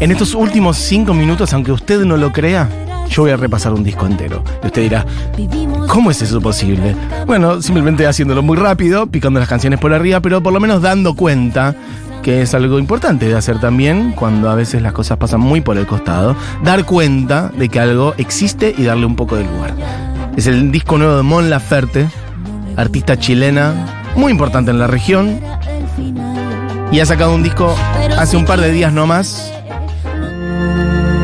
En estos últimos cinco minutos, aunque usted no lo crea, yo voy a repasar un disco entero. Y usted dirá, ¿cómo es eso posible? Bueno, simplemente haciéndolo muy rápido, picando las canciones por arriba, pero por lo menos dando cuenta que es algo importante de hacer también cuando a veces las cosas pasan muy por el costado, dar cuenta de que algo existe y darle un poco de lugar. Es el disco nuevo de Mon Laferte, artista chilena muy importante en la región, y ha sacado un disco hace un par de días nomás.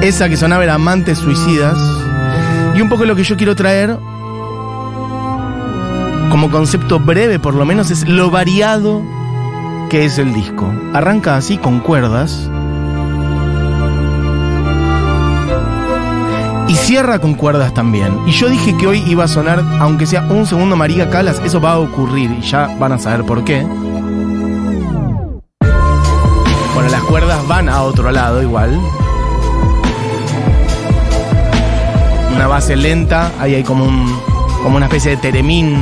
Esa que sonaba era Amantes Suicidas. Y un poco lo que yo quiero traer, como concepto breve por lo menos, es lo variado que es el disco. Arranca así con cuerdas. Y cierra con cuerdas también. Y yo dije que hoy iba a sonar, aunque sea un segundo María Calas, eso va a ocurrir y ya van a saber por qué. Bueno, las cuerdas van a otro lado igual. Una base lenta, ahí hay como un como una especie de teremín.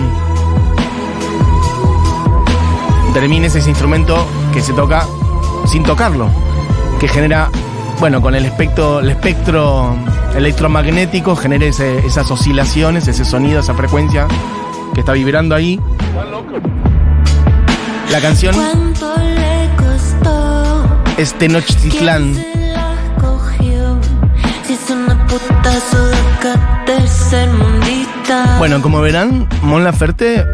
Teremín es ese instrumento que se toca sin tocarlo, que genera, bueno, con el espectro, el espectro electromagnético genera ese- esas oscilaciones, ese sonido, esa frecuencia que está vibrando ahí. La canción es Tenochtitlán. Bueno, como verán, Mon Laferte.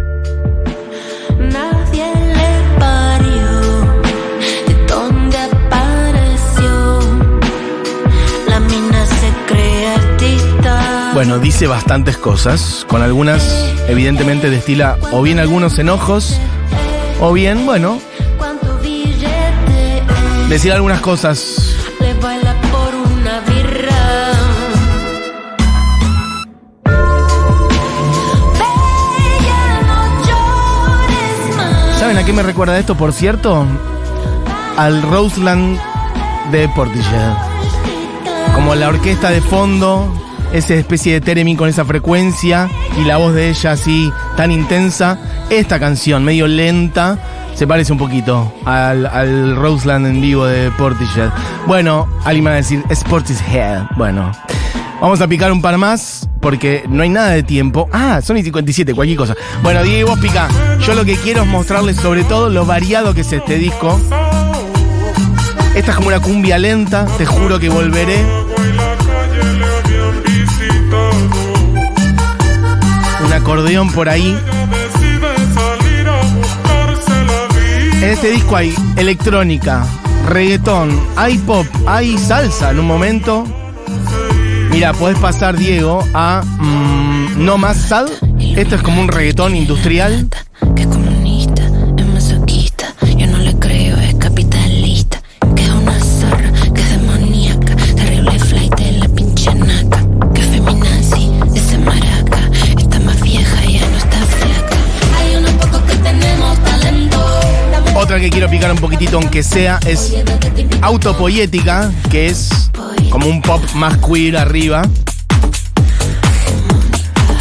Bueno, dice bastantes cosas, con algunas evidentemente destila o bien algunos enojos, o bien, bueno, ¿Cuánto billete decir algunas cosas. ¿Saben a qué me recuerda esto, por cierto? Al Roseland de Portishead. Como la orquesta de fondo, esa especie de Teremin con esa frecuencia y la voz de ella así tan intensa. Esta canción, medio lenta, se parece un poquito al, Roseland en vivo de Portishead. Bueno, alguien me va a decir, es Portishead. Bueno, vamos a picar un par más porque no hay nada de tiempo. Ah, son y 57, cualquier cosa. Bueno, Diego, vos pica. Yo lo que quiero es mostrarles sobre todo lo variado que es este disco. Esta es como una cumbia lenta, te juro que volveré. Un acordeón por ahí. En este disco hay electrónica, reggaetón, hay pop, hay salsa en un momento. Mira, podés pasar, Diego, a mm, No Más Sad. Esto es como un reggaetón industrial. Que es comunista, es masoquista. Yo no le creo, es capitalista. Que es una zorra, que es demoníaca. Terrible flight de la pinche naca. Que es feminazi, ese maraca. Está más vieja, ya no está flaca. Hay unos pocos que tenemos talento. Otra que quiero picar un poquitito, aunque sea, es Autopoética, que es como un pop más queer arriba.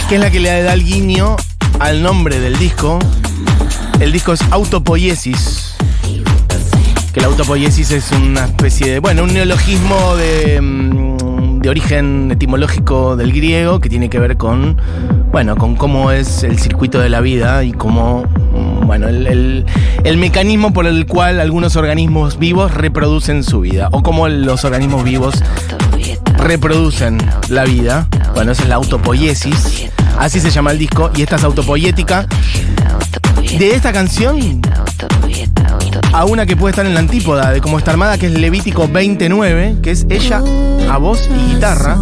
Que es la que le da el guiño al nombre del disco. El disco es Autopoiesis. Que la autopoiesis es una especie de, bueno, un neologismo de, mm, de origen etimológico del griego que tiene que ver con, bueno, con cómo es el circuito de la vida y cómo, bueno, el, el- mecanismo por el cual algunos organismos vivos reproducen su vida o cómo los organismos vivos reproducen la vida. Bueno, esa es la autopoiesis. Así se llama el disco y esta es autopoética. De esta canción a una que puede estar en la antípoda de cómo está armada, que es Levítico 29, que es ella a voz y guitarra,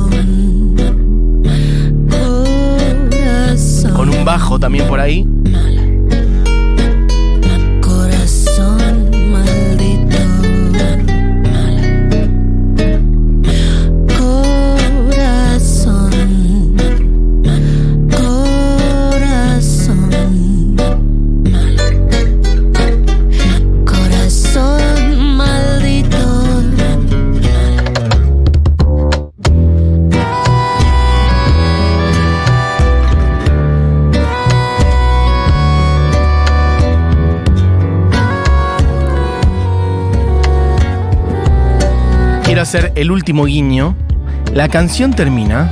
con un bajo también por ahí. Hacer el último guiño. La canción termina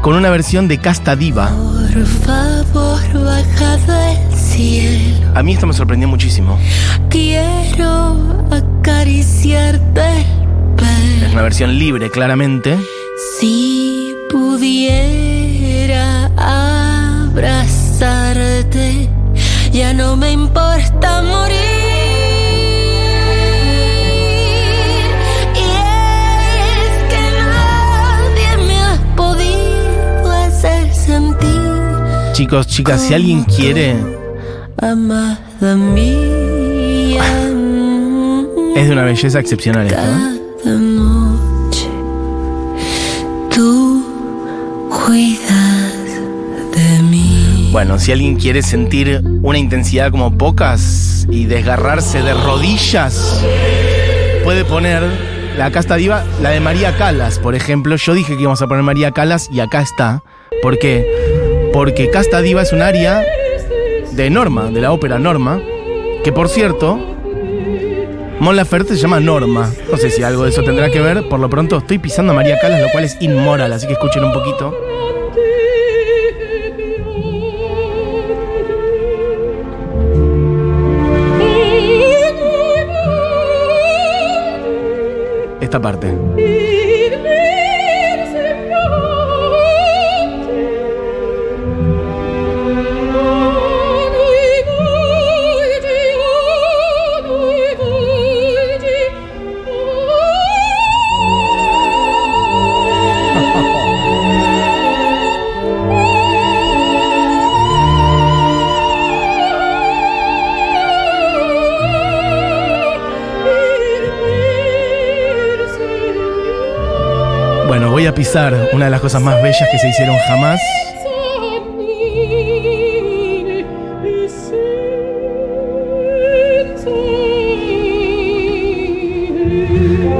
con una versión de Casta Diva. Por favor, baja del cielo. A mí esto me sorprendió muchísimo. Quiero acariciarte el Es una versión libre, claramente. Si pudiera abrazarte, ya no me importa morir. Chicos, chicas, si alguien quiere, es de una belleza excepcional esto. ¿eh? Cada noche tú cuidas de mí. Bueno, si alguien quiere sentir una intensidad como pocas y desgarrarse de rodillas, puede poner la casta diva, la de María Calas, por ejemplo. Yo dije que íbamos a poner María Calas y acá está. ¿Por qué? Porque Casta Diva es un aria de Norma, de la ópera Norma, que por cierto, Mon Laferte se llama Norma. No sé si algo de eso tendrá que ver. Por lo pronto estoy pisando a María Calas, lo cual es inmoral, así que escuchen un poquito. Esta parte. Pisar una de las cosas más bellas que se hicieron jamás.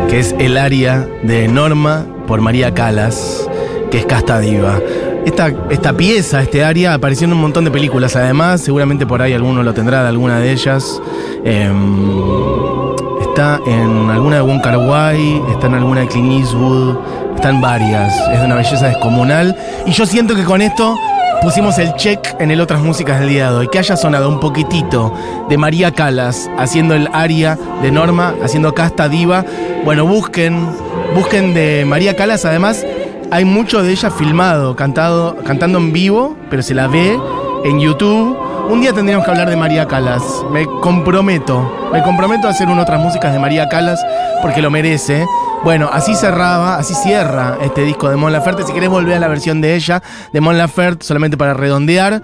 que es el aria de Norma por María Calas, que es Casta Diva. Esta, esta pieza, este aria, apareció en un montón de películas además, seguramente por ahí alguno lo tendrá de alguna de ellas. Em, está en alguna de Wai, está en alguna de Clint Eastwood, está en varias, es de una belleza descomunal. Y yo siento que con esto pusimos el check en el otras músicas del día de hoy. Que haya sonado un poquitito de María Calas haciendo el aria de Norma, haciendo Casta Diva. Bueno, busquen, busquen de María Calas, además hay mucho de ella filmado, cantado, cantando en vivo, pero se la ve en YouTube. Un día tendríamos que hablar de María Calas. Me comprometo. Me comprometo a hacer un otras músicas de María Calas porque lo merece. Bueno, así cerraba, así cierra este disco de Mon Laferte. Si querés volver a la versión de ella, de Mon Laferte, solamente para redondear.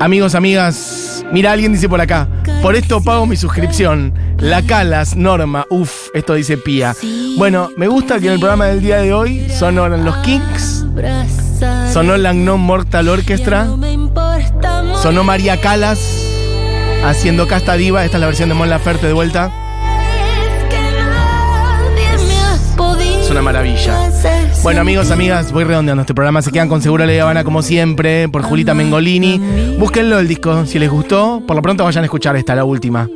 Amigos, amigas, mira, alguien dice por acá, por esto pago mi suscripción. La Calas, Norma, uff, esto dice Pía. Bueno, me gusta que en el programa del día de hoy sonaron los Kings, sonó la Non Mortal Orchestra, sonó María Calas haciendo Casta Diva, esta es la versión de Mon Laferte de vuelta. Una maravilla. Bueno, amigos, amigas, voy redondeando este programa. Se quedan con Seguro La Habana como siempre, por Julita Mengolini. Búsquenlo el disco, si les gustó. Por lo pronto vayan a escuchar esta, la última.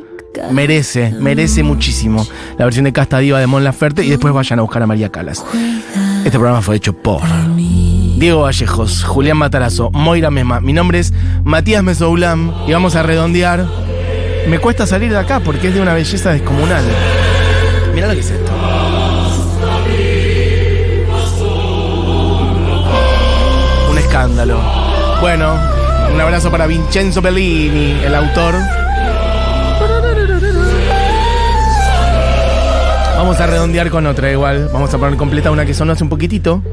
Merece, merece muchísimo la versión de Casta Diva de Mon Laferte y después vayan a buscar a María Calas. Este programa fue hecho por Diego Vallejos, Julián Matarazo, Moira Mema. Mi nombre es Matías Mesoulam y vamos a redondear. Me cuesta salir de acá porque es de una belleza descomunal. Mirá lo que es esto. Bueno, un abrazo para Vincenzo Bellini, el autor. Vamos a redondear con otra igual. Vamos a poner completa una que sonó hace un poquitito.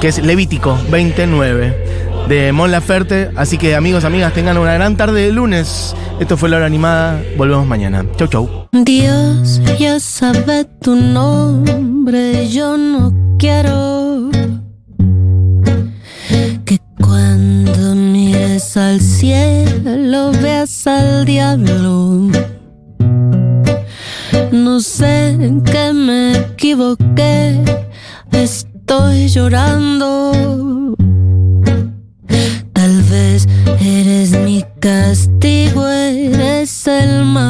Que es Levítico 29 de Mon Laferte. Así que amigos, amigas, tengan una gran tarde de lunes. Esto fue la hora animada. Volvemos mañana. Chau, chau. Dios ya sabe tu nombre, yo no quiero al diablo. No sé qué me equivoqué, estoy llorando. Tal vez eres mi castigo, eres el mal.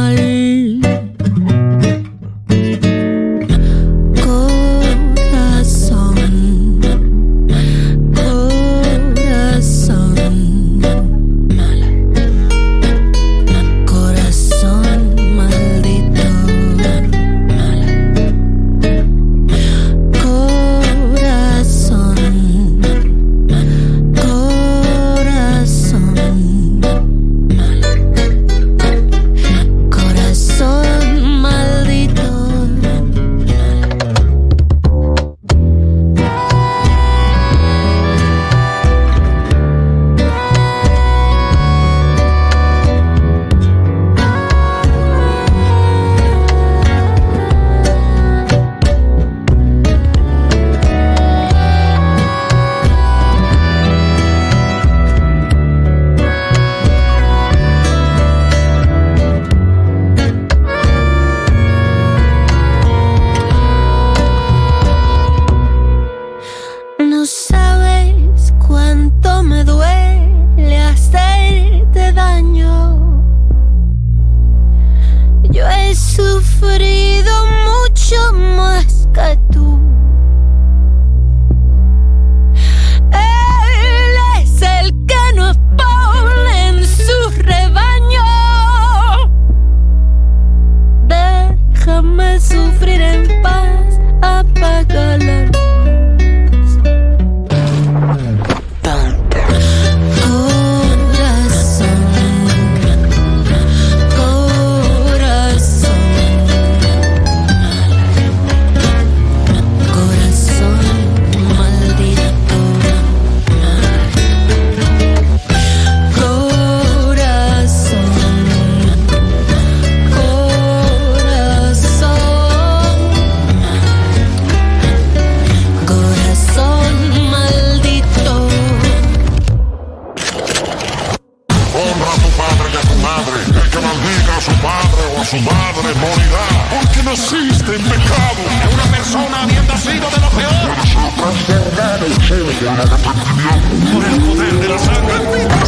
Por el poder de la sangre.